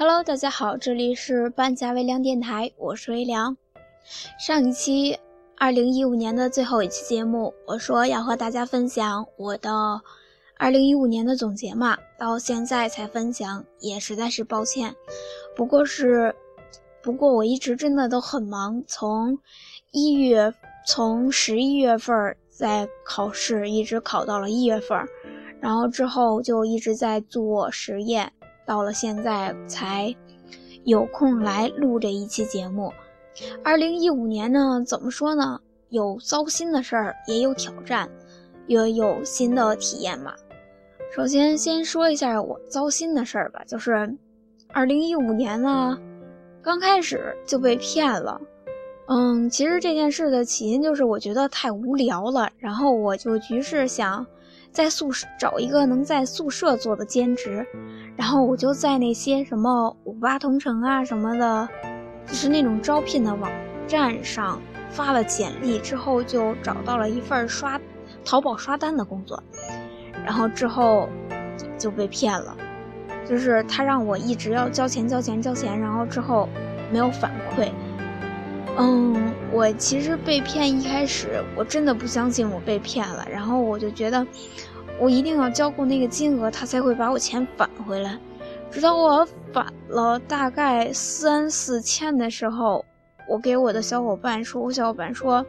Hello，大家好，这里是半价微凉电台，我是微凉。上一期二零一五年的最后一期节目，我说要和大家分享我的二零一五年的总结嘛，到现在才分享，也实在是抱歉。不过是，不过我一直真的都很忙，从一月，从十一月份在考试，一直考到了一月份，然后之后就一直在做实验。到了现在才有空来录这一期节目。二零一五年呢，怎么说呢？有糟心的事儿，也有挑战，也有新的体验嘛。首先，先说一下我糟心的事儿吧，就是二零一五年呢，刚开始就被骗了。嗯，其实这件事的起因就是我觉得太无聊了，然后我就于是想。在宿舍找一个能在宿舍做的兼职，然后我就在那些什么五八同城啊什么的，就是那种招聘的网站上发了简历，之后就找到了一份刷淘宝刷单的工作，然后之后就被骗了，就是他让我一直要交钱交钱交钱，然后之后没有反馈。嗯，我其实被骗一开始我真的不相信我被骗了，然后我就觉得我一定要交够那个金额，他才会把我钱返回来。直到我返了大概三四千的时候，我给我的小伙伴说，我小伙伴说：“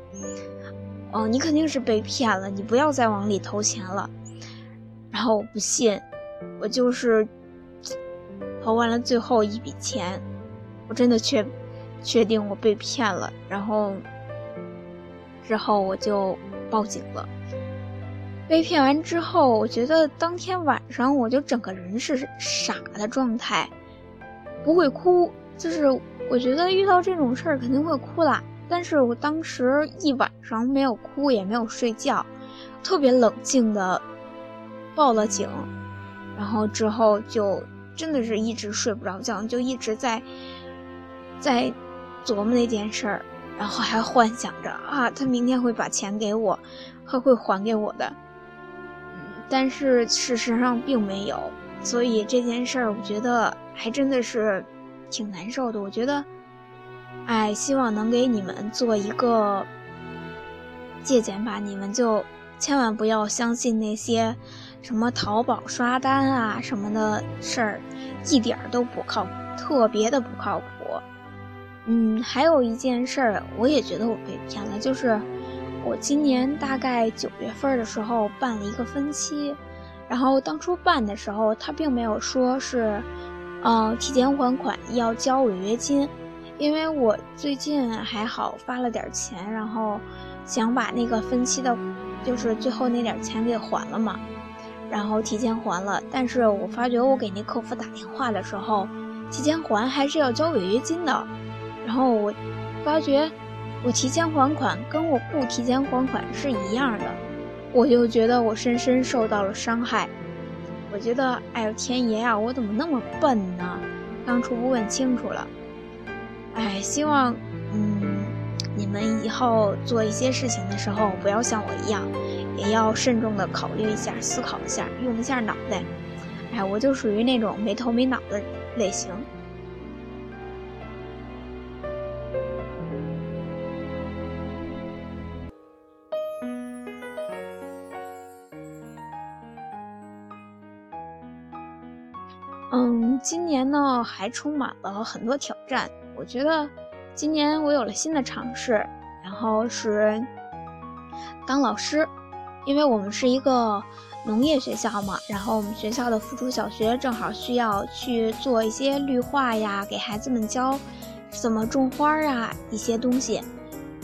哦，你肯定是被骗了，你不要再往里投钱了。”然后我不信，我就是投完了最后一笔钱，我真的却。确定我被骗了，然后之后我就报警了。被骗完之后，我觉得当天晚上我就整个人是傻的状态，不会哭，就是我觉得遇到这种事儿肯定会哭啦。但是我当时一晚上没有哭，也没有睡觉，特别冷静的报了警，然后之后就真的是一直睡不着觉，就一直在在。琢磨那件事儿，然后还幻想着啊，他明天会把钱给我，他会还给我的。嗯，但是事实上并没有，所以这件事儿我觉得还真的是挺难受的。我觉得，哎，希望能给你们做一个借鉴吧。你们就千万不要相信那些什么淘宝刷单啊什么的事儿，一点都不靠谱，特别的不靠谱。嗯，还有一件事儿，我也觉得我被骗了，就是我今年大概九月份的时候办了一个分期，然后当初办的时候，他并没有说是，呃，提前还款要交违约金，因为我最近还好发了点钱，然后想把那个分期的，就是最后那点钱给还了嘛，然后提前还了，但是我发觉我给那客服打电话的时候，提前还还是要交违约金的。然后我发觉，我提前还款跟我不提前还款是一样的，我就觉得我深深受到了伤害。我觉得，哎呦天爷呀，我怎么那么笨呢？当初不问清楚了。哎，希望，嗯，你们以后做一些事情的时候，不要像我一样，也要慎重的考虑一下，思考一下，用一下脑袋。哎，我就属于那种没头没脑的类型。今年呢还充满了很多挑战。我觉得今年我有了新的尝试，然后是当老师，因为我们是一个农业学校嘛，然后我们学校的附属小学正好需要去做一些绿化呀，给孩子们教怎么种花啊一些东西，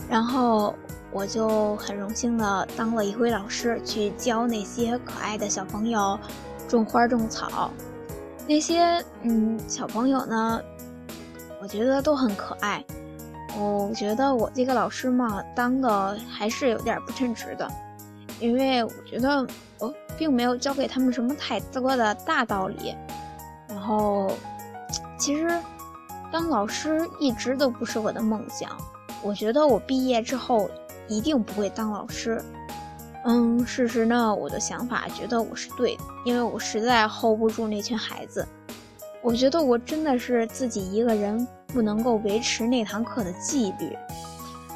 然后我就很荣幸的当了一回老师，去教那些可爱的小朋友种花种草。那些嗯小朋友呢，我觉得都很可爱。我觉得我这个老师嘛，当的还是有点不称职的，因为我觉得我并没有教给他们什么太多的大道理。然后，其实当老师一直都不是我的梦想。我觉得我毕业之后一定不会当老师。嗯，事实呢，我的想法觉得我是对的，因为我实在 hold 不住那群孩子。我觉得我真的是自己一个人不能够维持那堂课的纪律，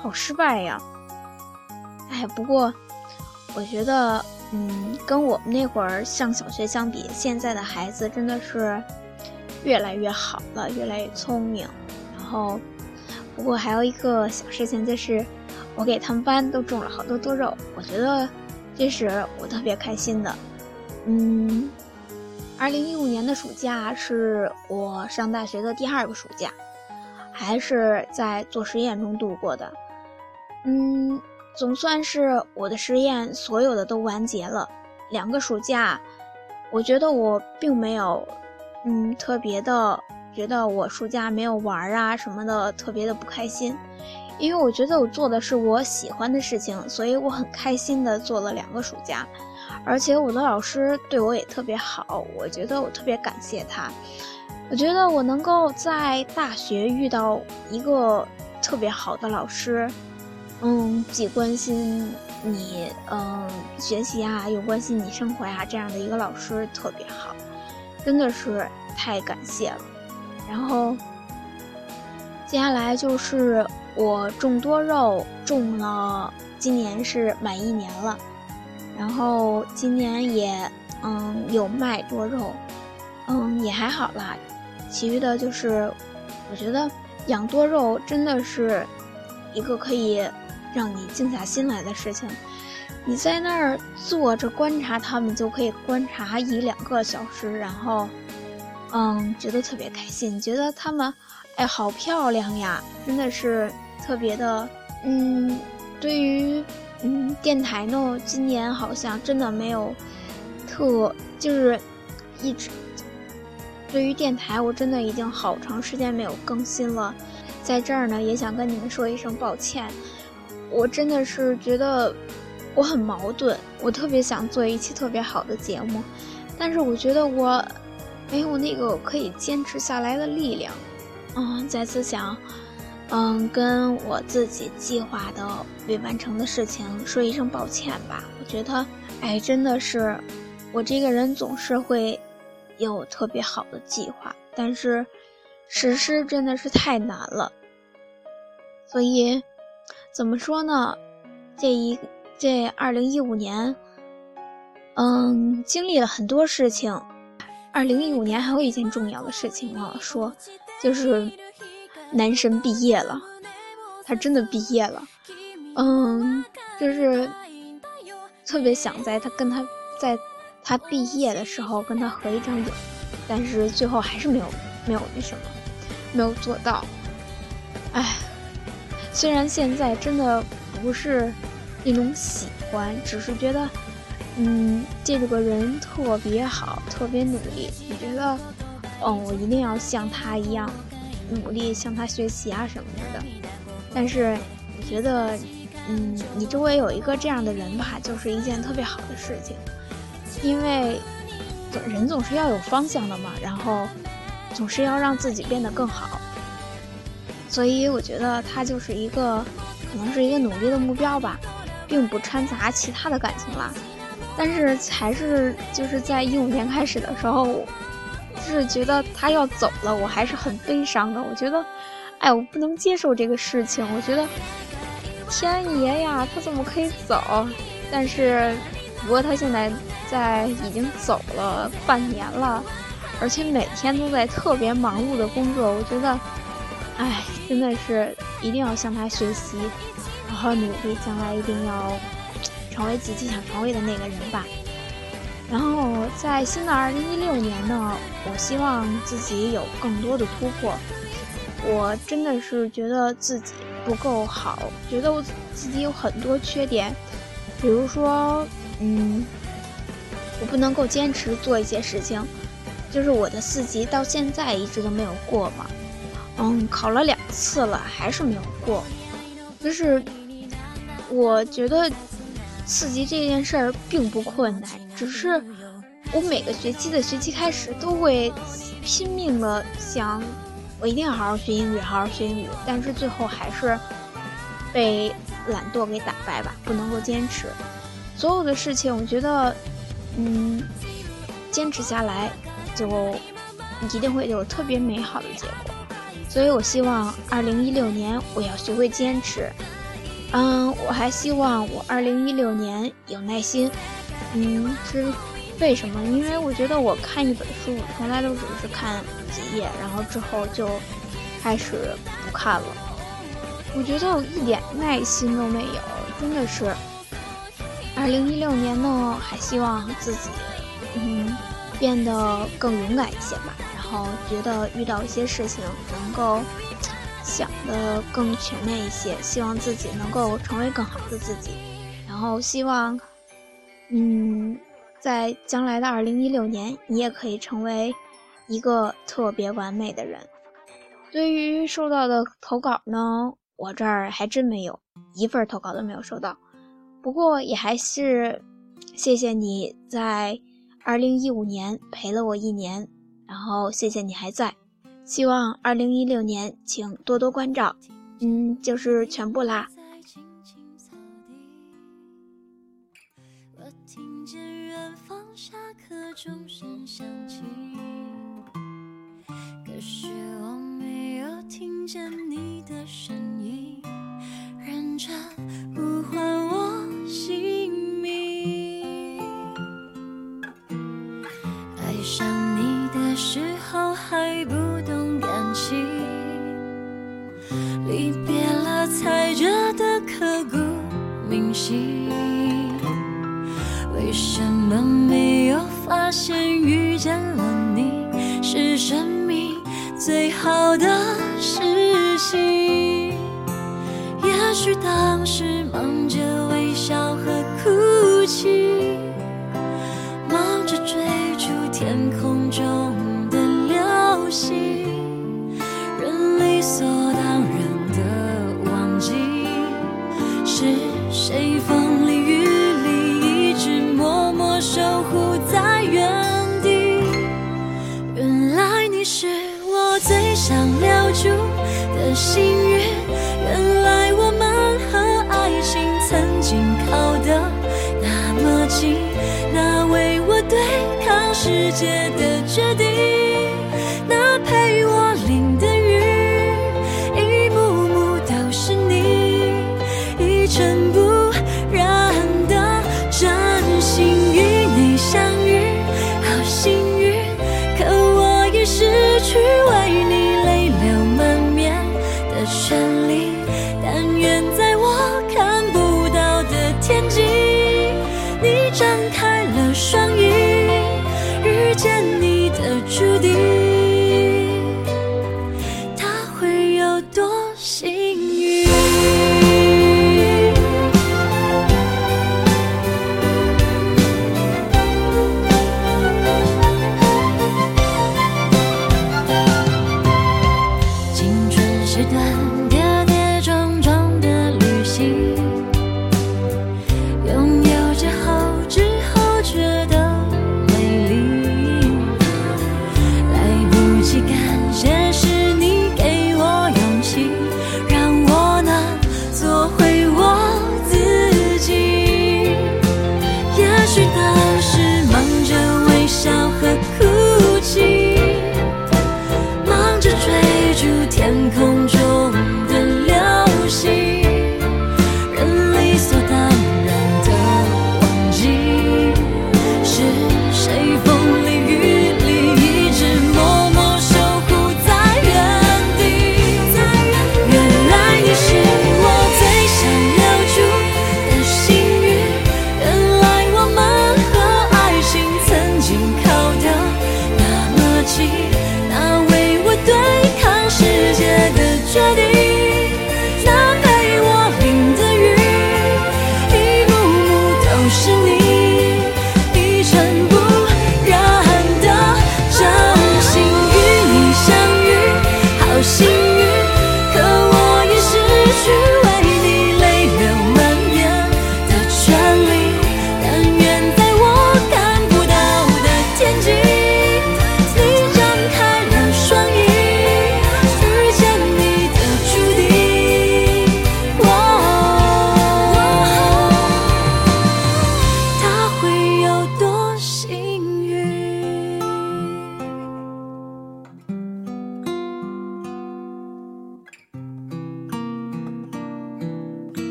好失败呀！哎，不过我觉得，嗯，跟我们那会儿上小学相比，现在的孩子真的是越来越好了，越来越聪明。然后，不过还有一个小事情就是，我给他们班都种了好多多肉，我觉得这是我特别开心的。嗯。二零一五年的暑假是我上大学的第二个暑假，还是在做实验中度过的。嗯，总算是我的实验所有的都完结了。两个暑假，我觉得我并没有，嗯，特别的觉得我暑假没有玩啊什么的，特别的不开心。因为我觉得我做的是我喜欢的事情，所以我很开心的做了两个暑假。而且我的老师对我也特别好，我觉得我特别感谢他。我觉得我能够在大学遇到一个特别好的老师，嗯，既关心你嗯学习啊，又关心你生活呀，这样的一个老师特别好，真的是太感谢了。然后接下来就是我种多肉，种了今年是满一年了。然后今年也，嗯，有卖多肉，嗯，也还好啦。其余的就是，我觉得养多肉真的是一个可以让你静下心来的事情。你在那儿坐着观察它们，就可以观察一两个小时，然后，嗯，觉得特别开心，觉得它们，哎，好漂亮呀，真的是特别的，嗯，对于。嗯，电台呢，今年好像真的没有特，就是一直对于电台，我真的已经好长时间没有更新了。在这儿呢，也想跟你们说一声抱歉。我真的是觉得我很矛盾，我特别想做一期特别好的节目，但是我觉得我没有那个可以坚持下来的力量。嗯，再次想。嗯，跟我自己计划的未完成的事情说一声抱歉吧。我觉得，哎，真的是，我这个人总是会有特别好的计划，但是实施真的是太难了。所以，怎么说呢？这一这二零一五年，嗯，经历了很多事情。二零一五年还有一件重要的事情忘了说，就是。男神毕业了，他真的毕业了，嗯，就是特别想在他跟他在他毕业的时候跟他合一张影，但是最后还是没有没有那什么，没有做到。哎，虽然现在真的不是那种喜欢，只是觉得，嗯，这个人特别好，特别努力，你觉得，嗯，我一定要像他一样。努力向他学习啊什么的，但是我觉得，嗯，你周围有一个这样的人吧，就是一件特别好的事情，因为人总是要有方向的嘛，然后总是要让自己变得更好，所以我觉得他就是一个，可能是一个努力的目标吧，并不掺杂其他的感情啦，但是还是就是在一五年开始的时候。是觉得他要走了，我还是很悲伤的。我觉得，哎，我不能接受这个事情。我觉得，天爷呀，他怎么可以走？但是，不过他现在在已经走了半年了，而且每天都在特别忙碌的工作。我觉得，哎，真的是一定要向他学习，好好努力，将来一定要成为自己想成为的那个人吧。然后在新的二零一六年呢，我希望自己有更多的突破。我真的是觉得自己不够好，觉得我自己有很多缺点，比如说，嗯，我不能够坚持做一些事情，就是我的四级到现在一直都没有过嘛，嗯，考了两次了还是没有过，就是我觉得。四级这件事儿并不困难，只是我每个学期的学期开始都会拼命的想，我一定要好好学英语，好好学英语，但是最后还是被懒惰给打败吧，不能够坚持。所有的事情，我觉得，嗯，坚持下来就一定会有特别美好的结果。所以我希望二零一六年我要学会坚持。嗯，我还希望我二零一六年有耐心。嗯，是为什么？因为我觉得我看一本书我从来都只是看几页，然后之后就开始不看了。我觉得我一点耐心都没有，真的是。二零一六年呢，还希望自己嗯变得更勇敢一些吧。然后觉得遇到一些事情能够。想的更全面一些，希望自己能够成为更好的自己，然后希望，嗯，在将来的二零一六年，你也可以成为一个特别完美的人。对于收到的投稿呢，我这儿还真没有一份投稿都没有收到，不过也还是谢谢你在二零一五年陪了我一年，然后谢谢你还在。希望二零一六年，请多多关照。嗯，就是全部啦。我听见远方下课钟声响起，可是我没有听见你的声音，认真最好的世界的决定。